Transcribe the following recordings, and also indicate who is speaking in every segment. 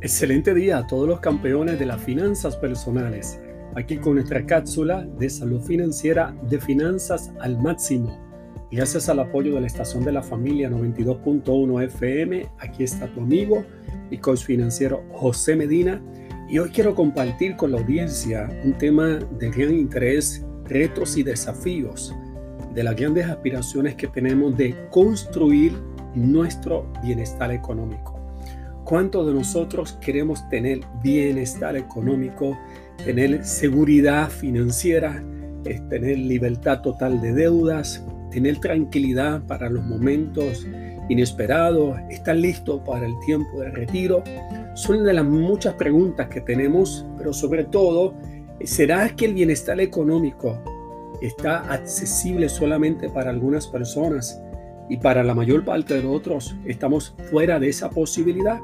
Speaker 1: Excelente día a todos los campeones de las finanzas personales. Aquí con nuestra cápsula de salud financiera de finanzas al máximo. Gracias al apoyo de la estación de la familia 92.1 FM, aquí está tu amigo y coach financiero José Medina. Y hoy quiero compartir con la audiencia un tema de gran interés, retos y desafíos de las grandes aspiraciones que tenemos de construir nuestro bienestar económico. ¿Cuántos de nosotros queremos tener bienestar económico, tener seguridad financiera, tener libertad total de deudas, tener tranquilidad para los momentos inesperados, estar listo para el tiempo de retiro? Son de las muchas preguntas que tenemos, pero sobre todo, ¿será que el bienestar económico está accesible solamente para algunas personas y para la mayor parte de nosotros estamos fuera de esa posibilidad?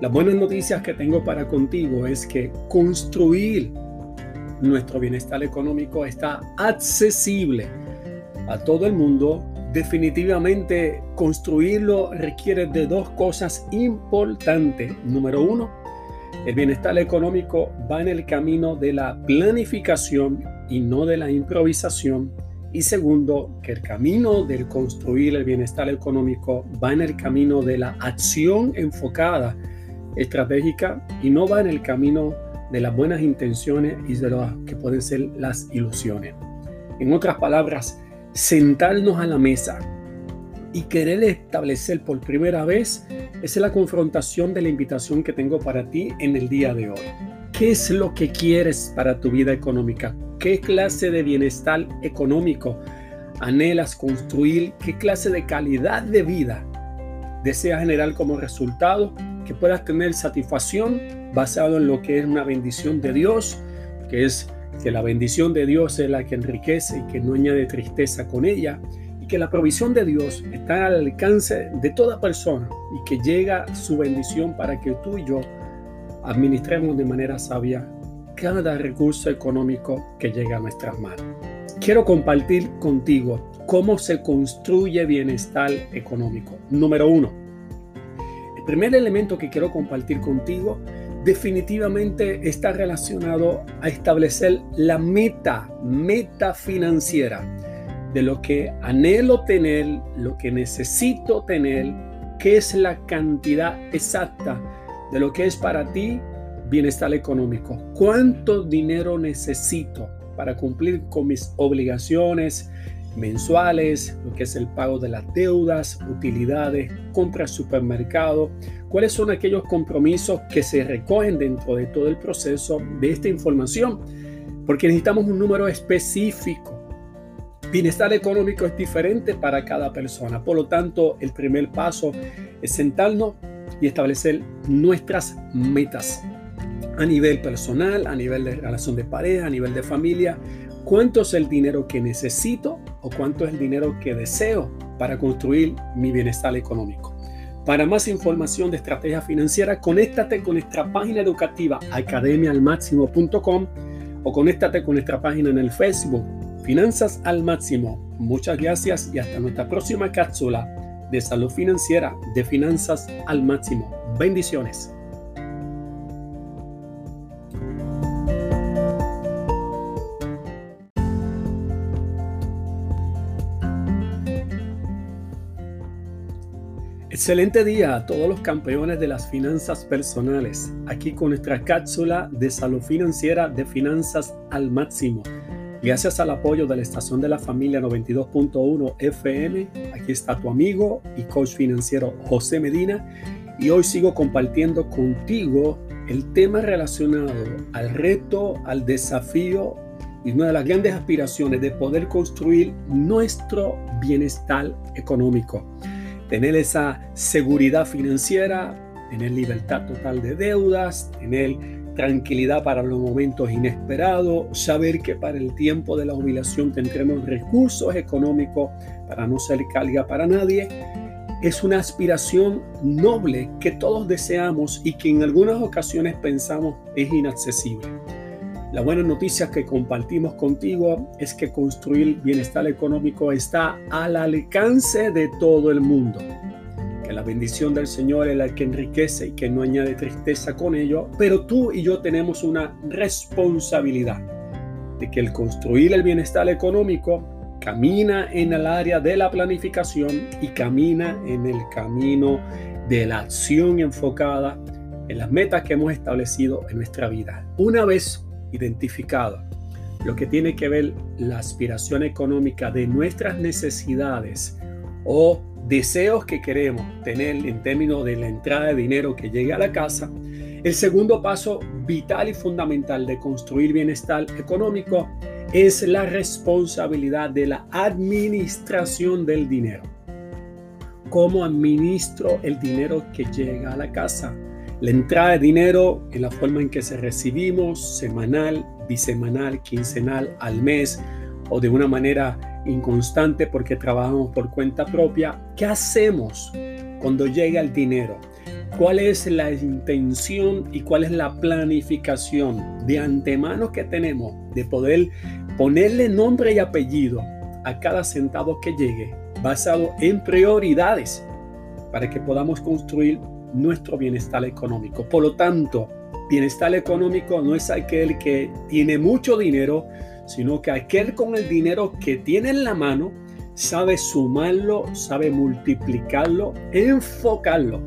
Speaker 1: Las buenas noticias que tengo para contigo es que construir nuestro bienestar económico está accesible a todo el mundo. Definitivamente construirlo requiere de dos cosas importantes. Número uno, el bienestar económico va en el camino de la planificación y no de la improvisación. Y segundo, que el camino del construir el bienestar económico va en el camino de la acción enfocada estratégica y no va en el camino de las buenas intenciones y de lo que pueden ser las ilusiones. En otras palabras, sentarnos a la mesa y querer establecer por primera vez, esa es la confrontación de la invitación que tengo para ti en el día de hoy. ¿Qué es lo que quieres para tu vida económica? ¿Qué clase de bienestar económico anhelas construir? ¿Qué clase de calidad de vida deseas generar como resultado? Que puedas tener satisfacción basado en lo que es una bendición de Dios, que es que la bendición de Dios es la que enriquece y que no añade tristeza con ella, y que la provisión de Dios está al alcance de toda persona y que llega su bendición para que tú y yo administremos de manera sabia cada recurso económico que llega a nuestras manos. Quiero compartir contigo cómo se construye bienestar económico. Número uno, primer elemento que quiero compartir contigo definitivamente está relacionado a establecer la meta, meta financiera de lo que anhelo tener, lo que necesito tener, qué es la cantidad exacta de lo que es para ti bienestar económico. ¿Cuánto dinero necesito para cumplir con mis obligaciones, mensuales, lo que es el pago de las deudas, utilidades, compras supermercado, cuáles son aquellos compromisos que se recogen dentro de todo el proceso de esta información, porque necesitamos un número específico. Bienestar económico es diferente para cada persona, por lo tanto el primer paso es sentarnos y establecer nuestras metas a nivel personal, a nivel de relación de pareja, a nivel de familia, cuánto es el dinero que necesito o cuánto es el dinero que deseo para construir mi bienestar económico. Para más información de estrategia financiera, conéctate con nuestra página educativa academialmáximo.com o conéctate con nuestra página en el Facebook Finanzas al Máximo. Muchas gracias y hasta nuestra próxima cápsula de salud financiera de Finanzas al Máximo. Bendiciones. Excelente día a todos los campeones de las finanzas personales, aquí con nuestra cápsula de salud financiera de finanzas al máximo. Gracias al apoyo de la estación de la familia 92.1 FM, aquí está tu amigo y coach financiero José Medina y hoy sigo compartiendo contigo el tema relacionado al reto, al desafío y una de las grandes aspiraciones de poder construir nuestro bienestar económico tener esa seguridad financiera, tener libertad total de deudas, tener tranquilidad para los momentos inesperados, saber que para el tiempo de la jubilación tendremos recursos económicos para no ser carga para nadie, es una aspiración noble que todos deseamos y que en algunas ocasiones pensamos es inaccesible. La buena noticia que compartimos contigo es que construir bienestar económico está al alcance de todo el mundo. Que la bendición del Señor es la que enriquece y que no añade tristeza con ello, pero tú y yo tenemos una responsabilidad de que el construir el bienestar económico camina en el área de la planificación y camina en el camino de la acción enfocada en las metas que hemos establecido en nuestra vida. Una vez identificado lo que tiene que ver la aspiración económica de nuestras necesidades o deseos que queremos tener en términos de la entrada de dinero que llegue a la casa, el segundo paso vital y fundamental de construir bienestar económico es la responsabilidad de la administración del dinero. ¿Cómo administro el dinero que llega a la casa? La entrada de dinero en la forma en que se recibimos, semanal, bisemanal, quincenal, al mes o de una manera inconstante porque trabajamos por cuenta propia. ¿Qué hacemos cuando llega el dinero? ¿Cuál es la intención y cuál es la planificación de antemano que tenemos de poder ponerle nombre y apellido a cada centavo que llegue basado en prioridades para que podamos construir nuestro bienestar económico? Por lo tanto, bienestar económico no es aquel que tiene mucho dinero, sino que aquel con el dinero que tiene en la mano sabe sumarlo, sabe multiplicarlo, enfocarlo,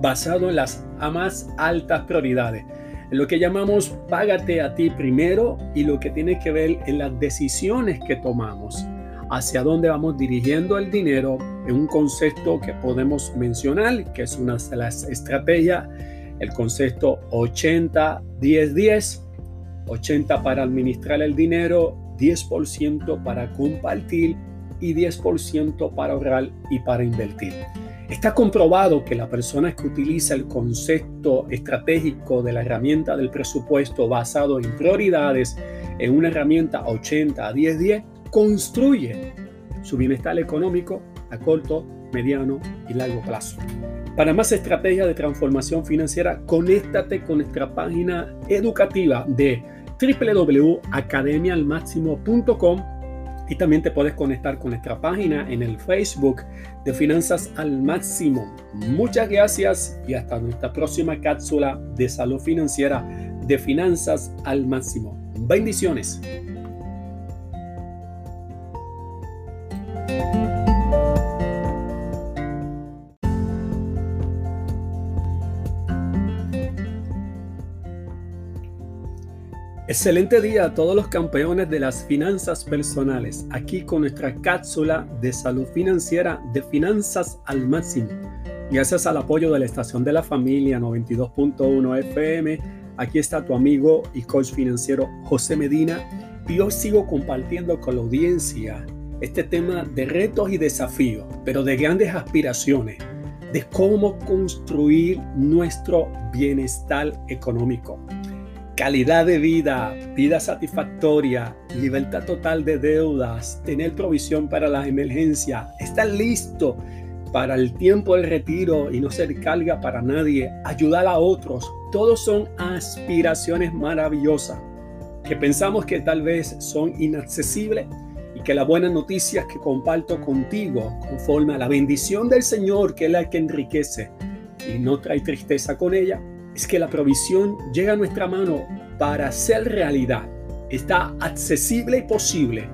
Speaker 1: basado en las más altas prioridades. En lo que llamamos págate a ti primero y lo que tiene que ver en las decisiones que tomamos, hacia dónde vamos dirigiendo el dinero, en un concepto que podemos mencionar, que es una de las estrategias, el concepto 80-10-10 80 para administrar el dinero, 10% para compartir y 10% para ahorrar y para invertir. Está comprobado que la persona que utiliza el concepto estratégico de la herramienta del presupuesto basado en prioridades en una herramienta 80 a 10 10 construye su bienestar económico a corto, mediano y largo plazo. Para más estrategias de transformación financiera, conéctate con nuestra página educativa de www.academialmáximo.com y también te puedes conectar con nuestra página en el Facebook de Finanzas al Máximo. Muchas gracias y hasta nuestra próxima cápsula de salud financiera de Finanzas al Máximo. Bendiciones. Excelente día a todos los campeones de las finanzas personales, aquí con nuestra cápsula de salud financiera de finanzas al máximo. Gracias al apoyo de la estación de la familia 92.1 FM, aquí está tu amigo y coach financiero José Medina. Y hoy sigo compartiendo con la audiencia este tema de retos y desafíos, pero de grandes aspiraciones, de cómo construir nuestro bienestar económico calidad de vida, vida satisfactoria, libertad total de deudas, tener provisión para las emergencias, estar listo para el tiempo del retiro y no ser carga para nadie, ayudar a otros. Todos son aspiraciones maravillosas que pensamos que tal vez son inaccesibles que las buenas noticias que comparto contigo conforme a la bendición del Señor que es la que enriquece y no trae tristeza con ella, es que la provisión llega a nuestra mano para ser realidad. Está accesible y posible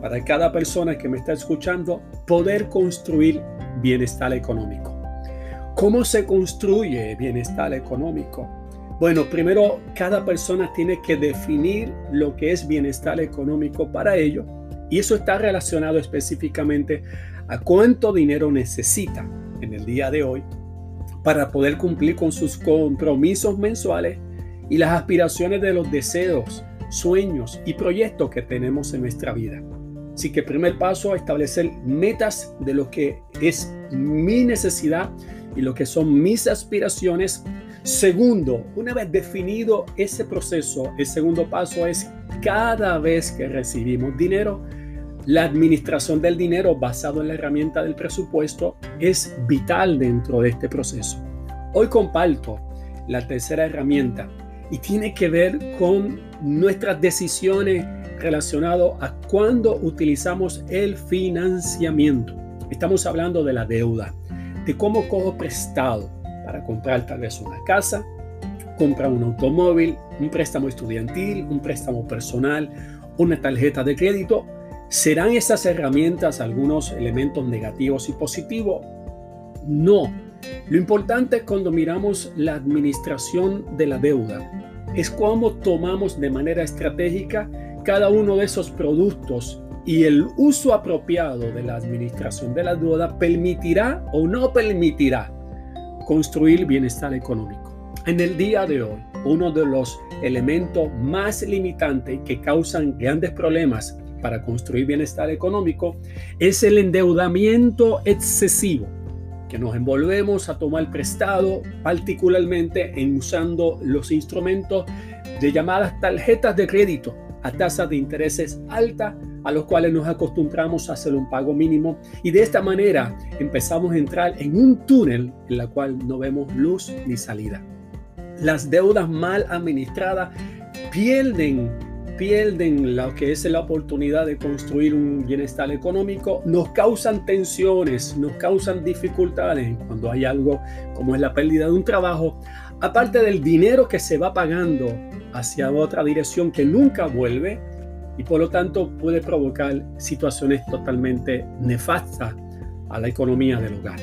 Speaker 1: para cada persona que me está escuchando poder construir bienestar económico. ¿Cómo se construye bienestar económico? Bueno, primero cada persona tiene que definir lo que es bienestar económico para ello y eso está relacionado específicamente a cuánto dinero necesita en el día de hoy para poder cumplir con sus compromisos mensuales y las aspiraciones de los deseos, sueños y proyectos que tenemos en nuestra vida. Así que primer paso, establecer metas de lo que es mi necesidad y lo que son mis aspiraciones. Segundo, una vez definido ese proceso, el segundo paso es cada vez que recibimos dinero, la administración del dinero basado en la herramienta del presupuesto es vital dentro de este proceso. Hoy comparto la tercera herramienta y tiene que ver con nuestras decisiones relacionadas a cuándo utilizamos el financiamiento. Estamos hablando de la deuda. de cómo cojo prestado para comprar tal vez una casa, comprar un automóvil, un préstamo estudiantil, un préstamo personal, una tarjeta de crédito. ¿Serán esas herramientas algunos elementos negativos y positivos? No. Lo importante cuando miramos la administración de la deuda es cómo tomamos de manera estratégica cada uno de esos productos y el uso apropiado de la administración de la deuda permitirá o no permitirá construir bienestar económico. En el día de hoy, uno de los elementos más limitantes que causan grandes problemas para construir bienestar económico es el endeudamiento excesivo, que nos envolvemos a tomar prestado, particularmente en usando los instrumentos de llamadas tarjetas de crédito a tasas de intereses altas a los cuales nos acostumbramos a hacer un pago mínimo y de esta manera empezamos a entrar en un túnel en la cual no vemos luz ni salida. Las deudas mal administradas pierden pierden lo que es la oportunidad de construir un bienestar económico, nos causan tensiones, nos causan dificultades cuando hay algo como es la pérdida de un trabajo, aparte del dinero que se va pagando hacia otra dirección que nunca vuelve y por lo tanto puede provocar situaciones totalmente nefastas a la economía del hogar.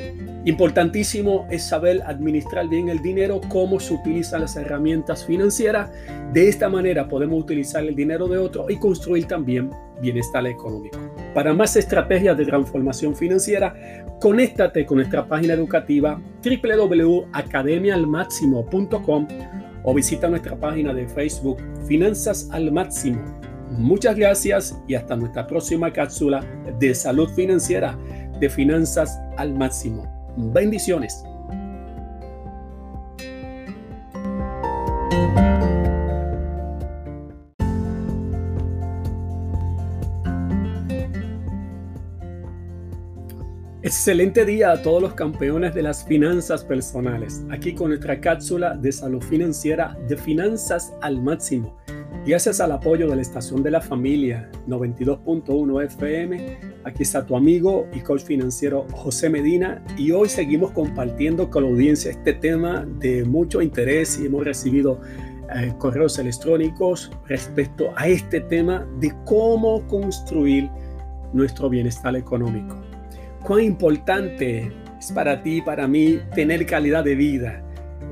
Speaker 1: Importantísimo es saber administrar bien el dinero, cómo se utilizan las herramientas financieras. De esta manera podemos utilizar el dinero de otro y construir también bienestar económico. Para más estrategias de transformación financiera, conéctate con nuestra página educativa www.academialmáximo.com o visita nuestra página de Facebook Finanzas al Máximo. Muchas gracias y hasta nuestra próxima cápsula de salud financiera de finanzas al máximo. Bendiciones. Excelente día a todos los campeones de las finanzas personales. Aquí con nuestra cápsula de salud financiera de finanzas al máximo. Gracias al apoyo de la estación de la familia 92.1 FM, aquí está tu amigo y coach financiero José Medina y hoy seguimos compartiendo con la audiencia este tema de mucho interés y hemos recibido eh, correos electrónicos respecto a este tema de cómo construir nuestro bienestar económico. Cuán importante es para ti y para mí tener calidad de vida,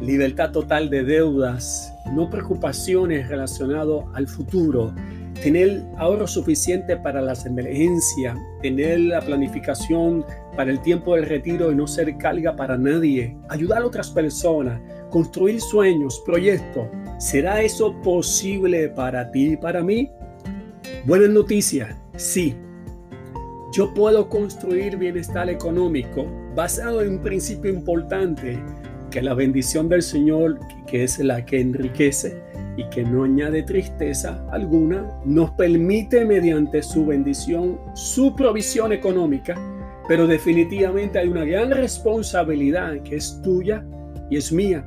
Speaker 1: libertad total de deudas, no preocupaciones relacionadas al futuro, tener ahorro suficiente para las emergencias, tener la planificación para el tiempo del retiro y no ser carga para nadie, ayudar a otras personas, construir sueños, proyectos. ¿Será eso posible para ti y para mí? Buenas noticias, sí. Yo puedo construir bienestar económico basado en un principio importante que la bendición del Señor, que es la que enriquece y que no añade tristeza alguna, nos permite mediante su bendición su provisión económica, pero definitivamente hay una gran responsabilidad que es tuya y es mía.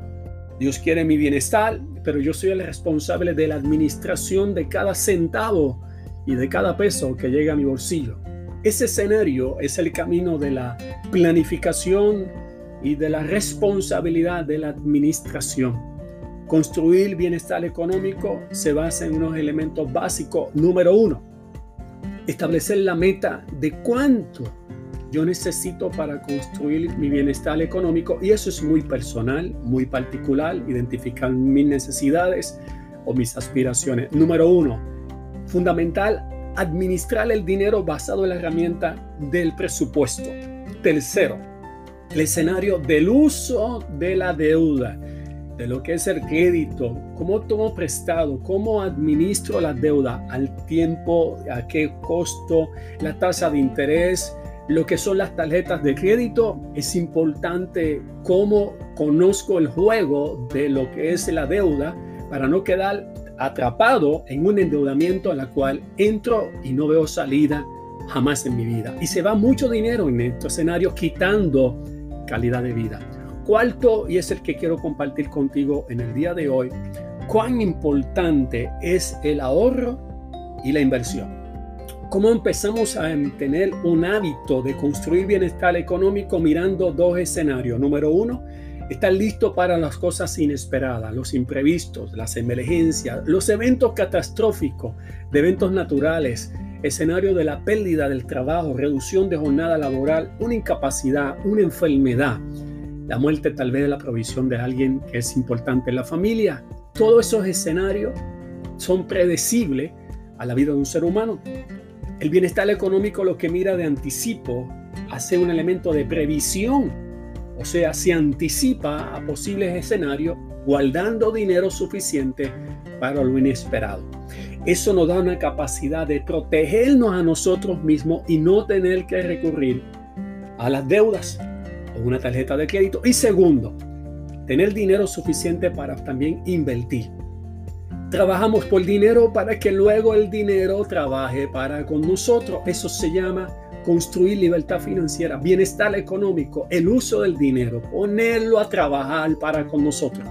Speaker 1: Dios quiere mi bienestar, pero yo soy el responsable de la administración de cada centavo y de cada peso que llega a mi bolsillo. Ese escenario es el camino de la planificación, y de la responsabilidad de la administración. Construir bienestar económico se basa en unos elementos básicos. Número uno, establecer la meta de cuánto yo necesito para construir mi bienestar económico y eso es muy personal, muy particular, identificar mis necesidades o mis aspiraciones. Número uno, fundamental, administrar el dinero basado en la herramienta del presupuesto. Tercero, el escenario del uso de la deuda, de lo que es el crédito, cómo tomo prestado, cómo administro la deuda, al tiempo, a qué costo, la tasa de interés, lo que son las tarjetas de crédito, es importante cómo conozco el juego de lo que es la deuda para no quedar atrapado en un endeudamiento en la cual entro y no veo salida jamás en mi vida. Y se va mucho dinero en estos escenarios quitando calidad de vida. Cuarto, y es el que quiero compartir contigo en el día de hoy, cuán importante es el ahorro y la inversión. ¿Cómo empezamos a tener un hábito de construir bienestar económico mirando dos escenarios? Número uno, estar listo para las cosas inesperadas, los imprevistos, las emergencias, los eventos catastróficos, de eventos naturales, escenario de la pérdida del trabajo, reducción de jornada laboral, una incapacidad, una enfermedad, la muerte tal vez de la provisión de alguien que es importante en la familia. Todos esos escenarios son predecibles a la vida de un ser humano. El bienestar económico lo que mira de anticipo hace un elemento de previsión, o sea, se anticipa a posibles escenarios guardando dinero suficiente para lo inesperado. Eso nos da una capacidad de protegernos a nosotros mismos y no tener que recurrir a las deudas o una tarjeta de crédito. Y segundo, tener dinero suficiente para también invertir. Trabajamos por dinero para que luego el dinero trabaje para con nosotros. Eso se llama construir libertad financiera, bienestar económico, el uso del dinero, ponerlo a trabajar para con nosotros.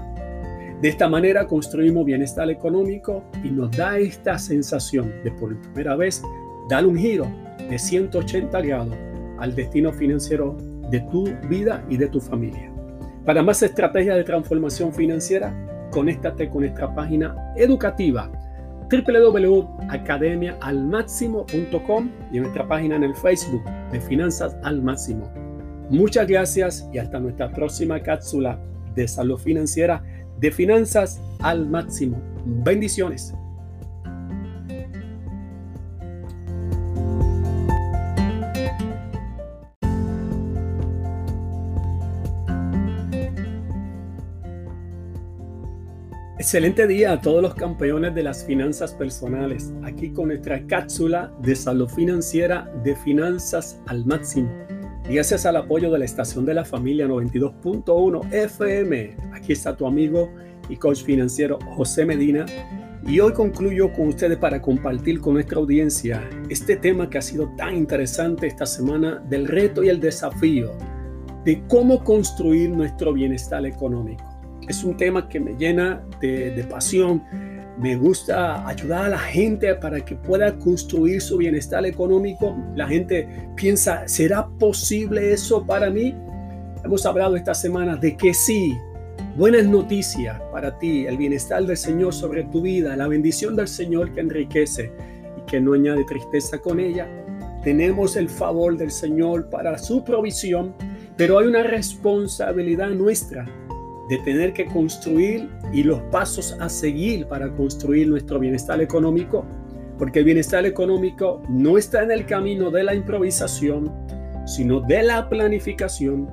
Speaker 1: De esta manera construimos bienestar económico y nos da esta sensación de por primera vez dar un giro de 180 grados al destino financiero de tu vida y de tu familia. Para más estrategias de transformación financiera, conéctate con nuestra página educativa www.academiaalmáximo.com y nuestra página en el Facebook de Finanzas al Máximo. Muchas gracias y hasta nuestra próxima cápsula de salud financiera de Finanzas al Máximo. Bendiciones. Excelente día a todos los campeones de las finanzas personales, aquí con nuestra cápsula de salud financiera de finanzas al máximo. Gracias al apoyo de la estación de la familia 92.1 FM, aquí está tu amigo y coach financiero José Medina. Y hoy concluyo con ustedes para compartir con nuestra audiencia este tema que ha sido tan interesante esta semana del reto y el desafío de cómo construir nuestro bienestar económico. Es un tema que me llena de, pasión. Me gusta ayudar a la gente para que pueda construir su bienestar económico. La gente piensa, ¿será posible eso para mí? Hemos hablado esta semana de que sí. Buenas noticias para ti, el bienestar del Señor sobre tu vida, la bendición del Señor que enriquece y que no añade tristeza con ella. Tenemos el favor del Señor para su provisión, pero hay una responsabilidad nuestra de tener que construir y los pasos a seguir para construir nuestro bienestar económico, porque el bienestar económico no está en el camino de la improvisación, sino de la planificación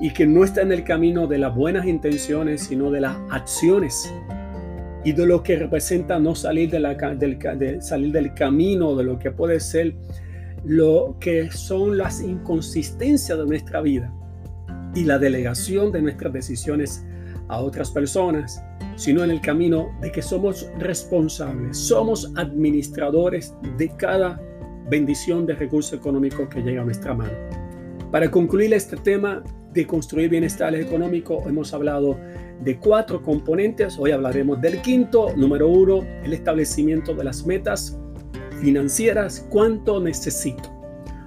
Speaker 1: y que no está en el camino de las buenas intenciones, sino de las acciones y de lo que representa no salir, del, de salir del camino, de lo que puede ser lo que son las inconsistencias de nuestra vida y la delegación de nuestras decisiones a otras personas, sino en el camino de que somos responsables, somos administradores de cada bendición de recurso económico que llega a nuestra mano. Para concluir este tema de construir bienestar económico, hemos hablado de cuatro componentes. Hoy hablaremos del quinto. Número uno, el establecimiento de las metas financieras. ¿Cuánto necesito?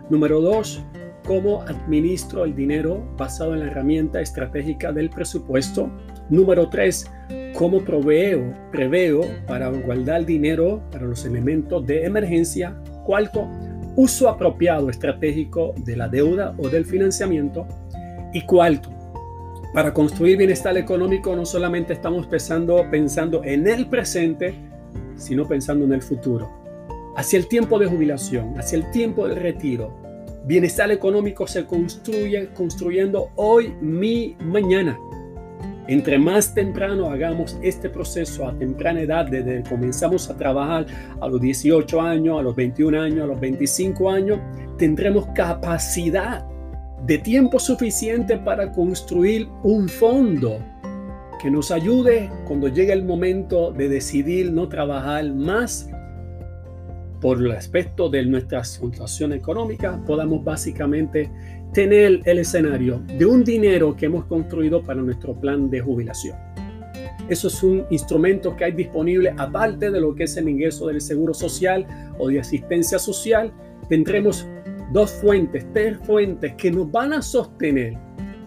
Speaker 1: Número dos, cómo administro el dinero basado en la herramienta estratégica del presupuesto. Número tres, cómo proveo, preveo para guardar dinero para los elementos de emergencia. Cuarto, uso apropiado estratégico de la deuda o del financiamiento. Y cuarto, para construir bienestar económico no solamente estamos pensando, pensando en el presente, sino pensando en el futuro. Hacia el tiempo de jubilación, hacia el tiempo del retiro, Bienestar económico se construye construyendo hoy, mi mañana. Entre más temprano hagamos este proceso a temprana edad, desde que comenzamos a trabajar a los 18 años, a los 21 años, a los 25 años, tendremos capacidad de tiempo suficiente para construir un fondo que nos ayude cuando llegue el momento de decidir no trabajar más. Por el aspecto de nuestra situación económica, podamos básicamente tener el escenario de un dinero que hemos construido para nuestro plan de jubilación. Eso es un instrumento que hay disponible aparte de lo que es el ingreso del seguro social o de asistencia social. Tendremos dos fuentes, tres fuentes que nos van a sostener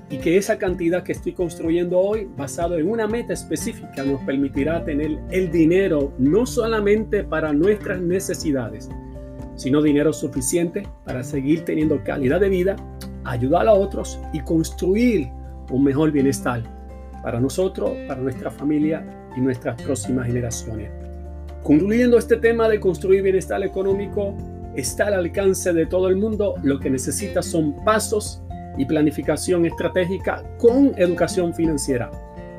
Speaker 1: y que esa cantidad que estoy construyendo hoy, basado en una meta específica, nos permitirá tener el dinero no solamente para nuestras necesidades, sino dinero suficiente para seguir teniendo calidad de vida, ayudar a otros y construir un mejor bienestar para nosotros, para nuestra familia y nuestras próximas generaciones. Concluyendo este tema de construir bienestar económico, está al alcance de todo el mundo. Lo que necesita son pasos y planificación estratégica con educación financiera.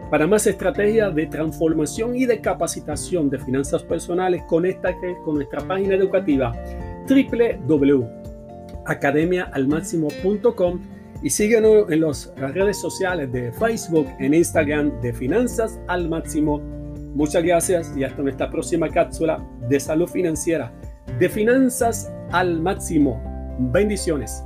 Speaker 1: Para más estrategias de transformación y de capacitación de finanzas personales, conéctate con nuestra página educativa www.academiaalmáximo.com y síguenos en las redes sociales de Facebook, en Instagram de Finanzas al Máximo. Muchas gracias y hasta nuestra próxima cápsula de salud financiera de Finanzas al Máximo. Bendiciones.